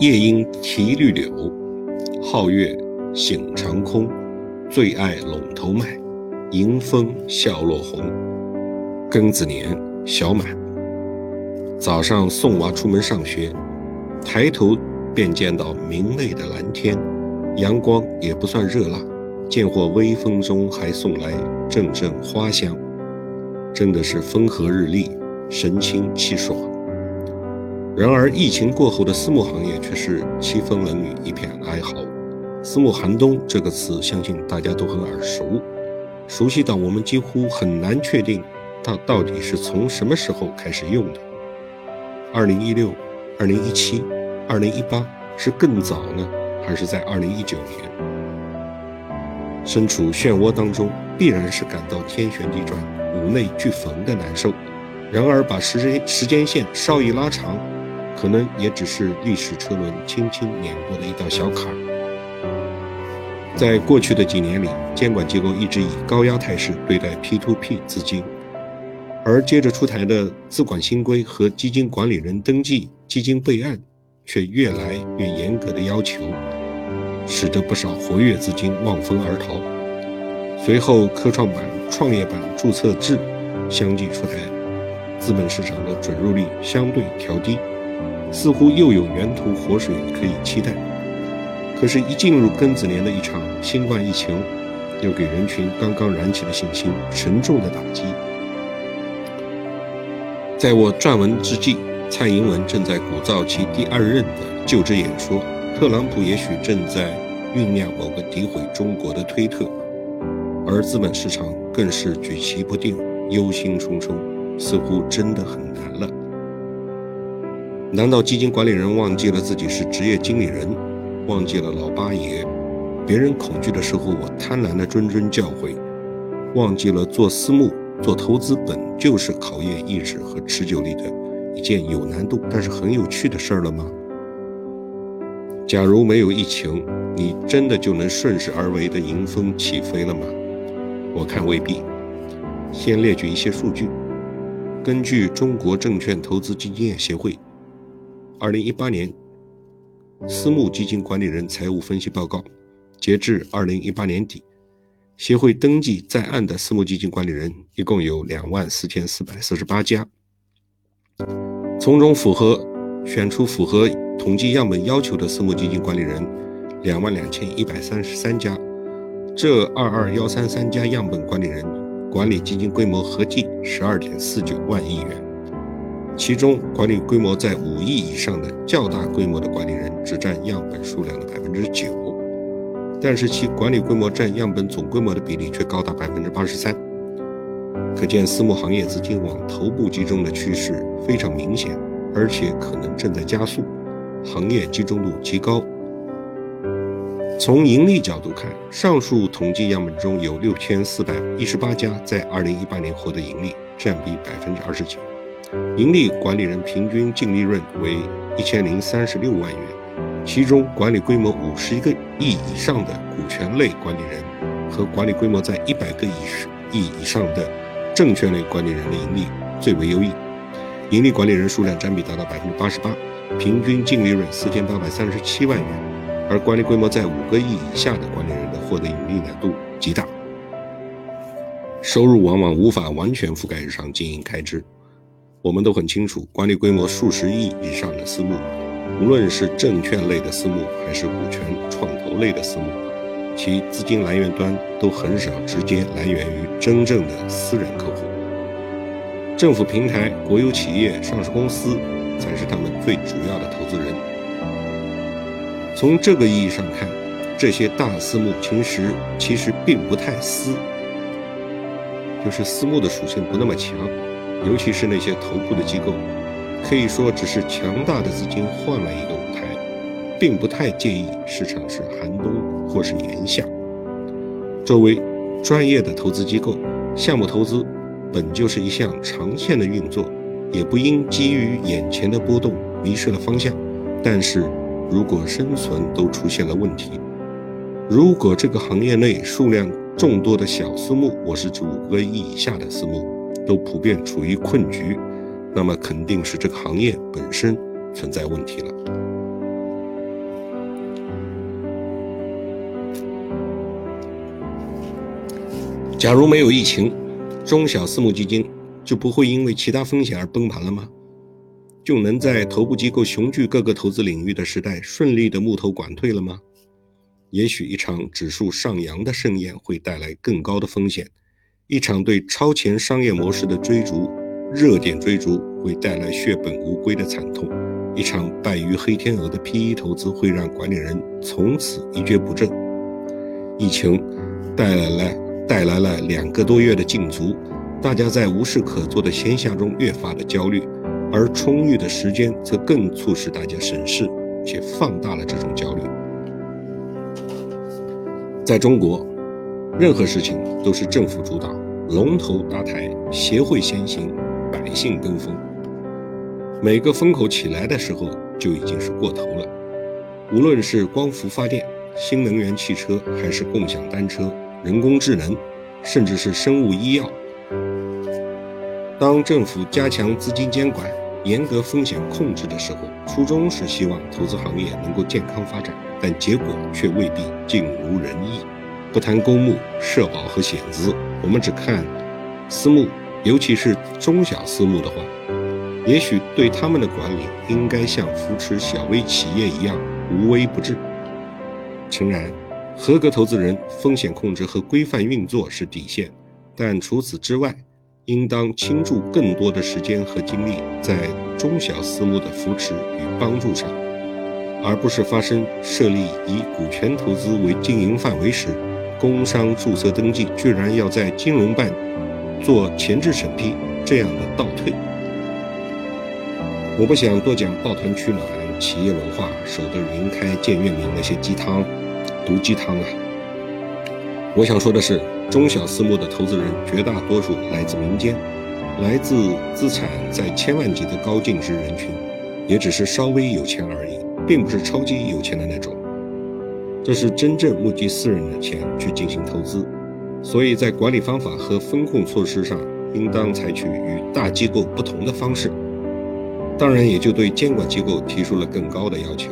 夜莺啼绿柳，皓月醒长空。最爱陇头麦，迎风笑落红。庚子年小满，早上送娃出门上学，抬头便见到明媚的蓝天，阳光也不算热辣，见或微风中还送来阵阵花香，真的是风和日丽，神清气爽。然而疫情过后的私募行业却是凄风冷雨，一片哀嚎。私募寒冬这个词，相信大家都很耳熟，熟悉到我们几乎很难确定它到底是从什么时候开始用的。二零一六、二零一七、二零一八是更早呢，还是在二零一九年？身处漩涡当中，必然是感到天旋地转、五内俱焚的难受。然而把时间时间线稍一拉长，可能也只是历史车轮轻轻碾过的一道小坎儿。在过去的几年里，监管机构一直以高压态势对待 P2P 资金，而接着出台的资管新规和基金管理人登记、基金备案，却越来越严格的要求，使得不少活跃资金望风而逃。随后，科创板、创业板注册制相继出台，资本市场的准入率相对调低，似乎又有源头活水可以期待。可是，一进入庚子年的一场新冠疫情，又给人群刚刚燃起的信心沉重的打击。在我撰文之际，蔡英文正在鼓噪其第二任的就职演说，特朗普也许正在酝酿某个诋毁中国的推特，而资本市场更是举棋不定、忧心忡忡，似乎真的很难了。难道基金管理人忘记了自己是职业经理人？忘记了老八爷，别人恐惧的时候，我贪婪的谆谆教诲；忘记了做私募、做投资本就是考验意志和持久力的一件有难度但是很有趣的事儿了吗？假如没有疫情，你真的就能顺势而为的迎风起飞了吗？我看未必。先列举一些数据：根据中国证券投资基金业协会，二零一八年。私募基金管理人财务分析报告，截至二零一八年底，协会登记在案的私募基金管理人一共有两万四千四百四十八家，从中符合选出符合统计样本要求的私募基金管理人两万两千一百三十三家，这二二幺三三家样本管理人管理基金规模合计十二点四九万亿元。其中，管理规模在五亿以上的较大规模的管理人只占样本数量的百分之九，但是其管理规模占样本总规模的比例却高达百分之八十三。可见，私募行业资金往头部集中的趋势非常明显，而且可能正在加速，行业集中度极高。从盈利角度看，上述统计样本中有六千四百一十八家在二零一八年获得盈利，占比百分之二十九。盈利管理人平均净利润为一千零三十六万元，其中管理规模五十一个亿以上的股权类管理人和管理规模在一百个亿亿以上的证券类管理人的盈利最为优异，盈利管理人数量占比达到百分之八十八，平均净利润四千八百三十七万元，而管理规模在五个亿以下的管理人的获得盈利难度极大，收入往往无法完全覆盖日常经营开支。我们都很清楚，管理规模数十亿以上的私募，无论是证券类的私募，还是股权创投类的私募，其资金来源端都很少直接来源于真正的私人客户。政府平台、国有企业、上市公司才是他们最主要的投资人。从这个意义上看，这些大私募其实其实并不太私，就是私募的属性不那么强。尤其是那些头部的机构，可以说只是强大的资金换了一个舞台，并不太介意市场是寒冬或是炎夏。作为专业的投资机构，项目投资本就是一项长线的运作，也不应基于眼前的波动迷失了方向。但是如果生存都出现了问题，如果这个行业内数量众多的小私募，我是指五个亿以下的私募。都普遍处于困局那么肯定是这个行业本身存在问题了。假如没有疫情中小私募基金就不会因为其他风险而崩盘了吗？就能在头部机构雄踞各个投资领域的时代顺利的募投管退了吗？也许一场指数上扬的盛宴会带来更高的风险一场对超前商业模式的追逐、热点追逐会带来血本无归的惨痛，一场败于黑天鹅的 PE 投资会让管理人从此一蹶不振。疫情带来了带来了两个多月的禁足，大家在无事可做的闲暇中越发的焦虑，而充裕的时间则更促使大家审视且放大了这种焦虑。在中国，任何事情都是政府主导，龙头搭台，协会先行，百姓跟风。每个风口起来的时候，就已经是过头了。无论是光伏发电、新能源汽车，还是共享单车、人工智能，甚至是生物医药，当政府加强资金监管、严格风险控制的时候，初衷是希望投资行业能够健康发展。但结果却未必尽如人意。不谈公募、社保和险资，我们只看私募，尤其是中小私募的话，也许对他们的管理应该像扶持小微企业一样无微不至。诚然，合格投资人风险控制和规范运作是底线，但除此之外，应当倾注更多的时间和精力在中小私募的扶持与帮助上。而不是发生设立以股权投资为经营范围时，工商注册登记居然要在金融办做前置审批这样的倒退。我不想多讲抱团取暖、企业文化、守得云开见月明那些鸡汤、毒鸡汤啊！我想说的是，中小私募的投资人绝大多数来自民间，来自资产在千万级的高净值人群，也只是稍微有钱而已。并不是超级有钱的那种，这是真正募集私人的钱去进行投资，所以在管理方法和风控措施上，应当采取与大机构不同的方式。当然，也就对监管机构提出了更高的要求。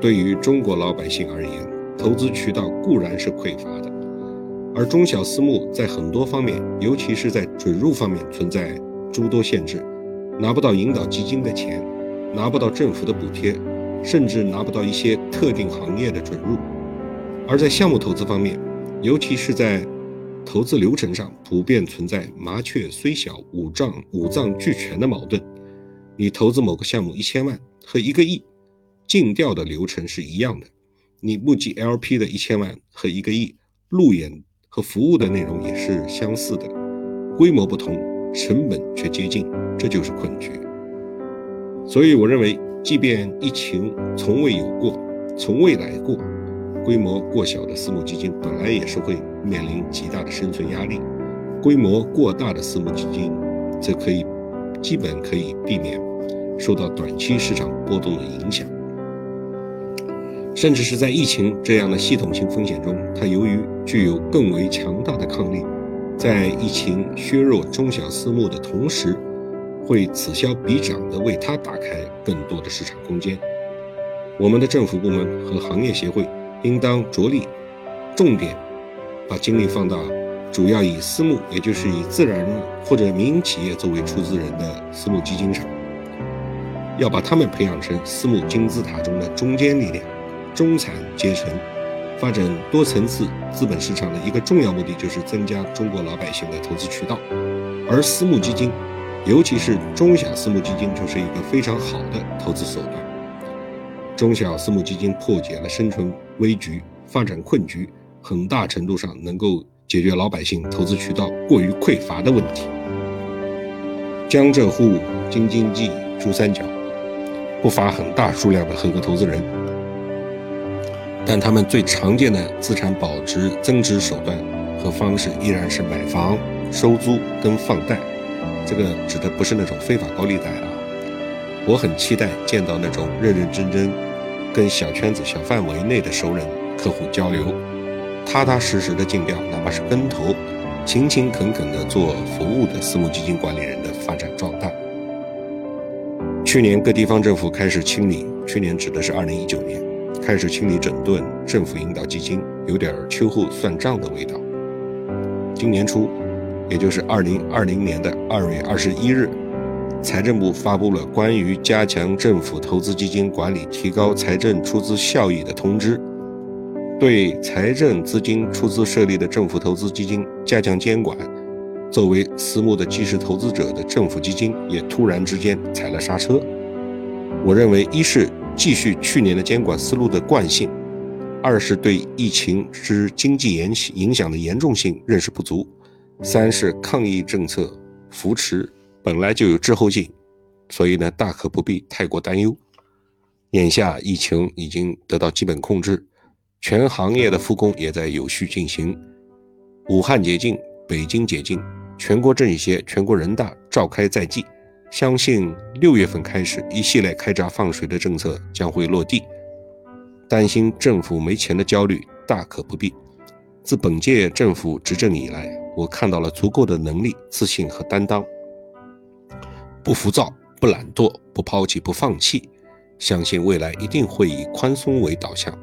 对于中国老百姓而言，投资渠道固然是匮乏的，而中小私募在很多方面，尤其是在准入方面存在诸多限制，拿不到引导基金的钱，拿不到政府的补贴。甚至拿不到一些特定行业的准入，而在项目投资方面，尤其是在投资流程上，普遍存在麻雀虽小五脏五脏俱全的矛盾。你投资某个项目一千万和一个亿，尽调的流程是一样的；你募集 LP 的一千万和一个亿，路演和服务的内容也是相似的，规模不同，成本却接近，这就是困局。所以我认为。即便疫情从未有过，从未来过，规模过小的私募基金本来也是会面临极大的生存压力；规模过大的私募基金则可以基本可以避免受到短期市场波动的影响。甚至是在疫情这样的系统性风险中，它由于具有更为强大的抗力，在疫情削弱中小私募的同时。会此消彼长地为它打开更多的市场空间。我们的政府部门和行业协会应当着力，重点把精力放到主要以私募，也就是以自然或者民营企业作为出资人的私募基金上，要把他们培养成私募金字塔中的中坚力量、中产阶层。发展多层次资本市场的一个重要目的就是增加中国老百姓的投资渠道，而私募基金。尤其是中小私募基金就是一个非常好的投资手段。中小私募基金破解了生存危局、发展困局，很大程度上能够解决老百姓投资渠道过于匮乏的问题。江浙沪京津冀珠三角不乏很大数量的合格投资人，但他们最常见的资产保值增值手段和方式依然是买房、收租跟放贷。这个指的不是那种非法高利贷啊！我很期待见到那种认认真真跟小圈子、小范围内的熟人客户交流，踏踏实实的尽调，哪怕是跟投，勤勤恳恳的做服务的私募基金管理人的发展壮大。去年各地方政府开始清理，去年指的是二零一九年，开始清理整顿政府引导基金，有点秋后算账的味道。今年初，也就是二零二零年的二月二十一日，财政部发布了关于加强政府投资基金管理、提高财政出资效益的通知，对财政资金出资设立的政府投资基金加强监管。作为私募的基石投资者的政府基金也突然之间踩了刹车。我认为，一是继续去年的监管思路的惯性。二是对疫情之经济影影响的严重性认识不足，三是抗疫政策扶持本来就有滞后性，所以呢大可不必太过担忧。眼下疫情已经得到基本控制，全行业的复工也在有序进行。武汉解禁，北京解禁，全国政协、全国人大召开在即，相信六月份开始一系列开闸放水的政策将会落地。担心政府没钱的焦虑大可不必。自本届政府执政以来，我看到了足够的能力、自信和担当，不浮躁、不懒惰、不抛弃、不放弃。相信未来一定会以宽松为导向，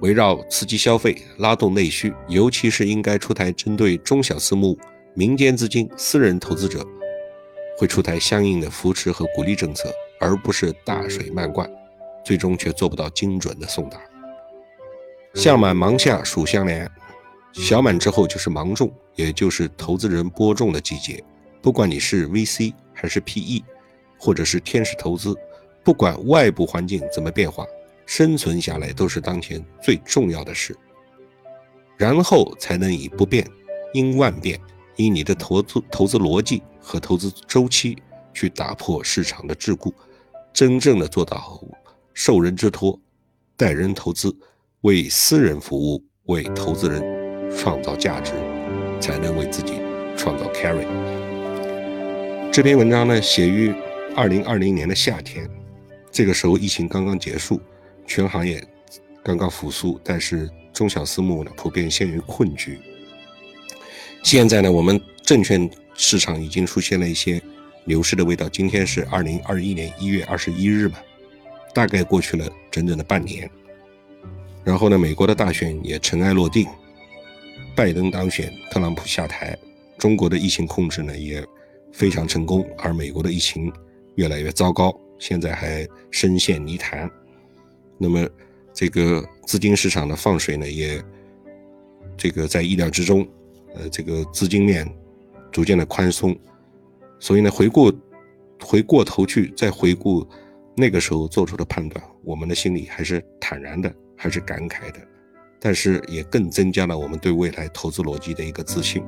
围绕刺激消费、拉动内需，尤其是应该出台针对中小私募、民间资金、私人投资者，会出台相应的扶持和鼓励政策，而不是大水漫灌。最终却做不到精准的送达。项满芒下属相连，小满之后就是芒种，也就是投资人播种的季节。不管你是 VC 还是 PE，或者是天使投资，不管外部环境怎么变化，生存下来都是当前最重要的事。然后才能以不变应万变，以你的投资投资逻辑和投资周期去打破市场的桎梏，真正的做到。受人之托，待人投资，为私人服务，为投资人创造价值，才能为自己创造 carry。这篇文章呢，写于二零二零年的夏天，这个时候疫情刚刚结束，全行业刚刚复苏，但是中小私募呢，普遍陷于困局。现在呢，我们证券市场已经出现了一些牛市的味道。今天是二零二一年一月二十一日嘛。大概过去了整整的半年，然后呢，美国的大选也尘埃落定，拜登当选，特朗普下台，中国的疫情控制呢也非常成功，而美国的疫情越来越糟糕，现在还深陷泥潭。那么这个资金市场的放水呢，也这个在意料之中，呃，这个资金面逐渐的宽松，所以呢，回顾回过头去再回顾。那个时候做出的判断，我们的心里还是坦然的，还是感慨的，但是也更增加了我们对未来投资逻辑的一个自信。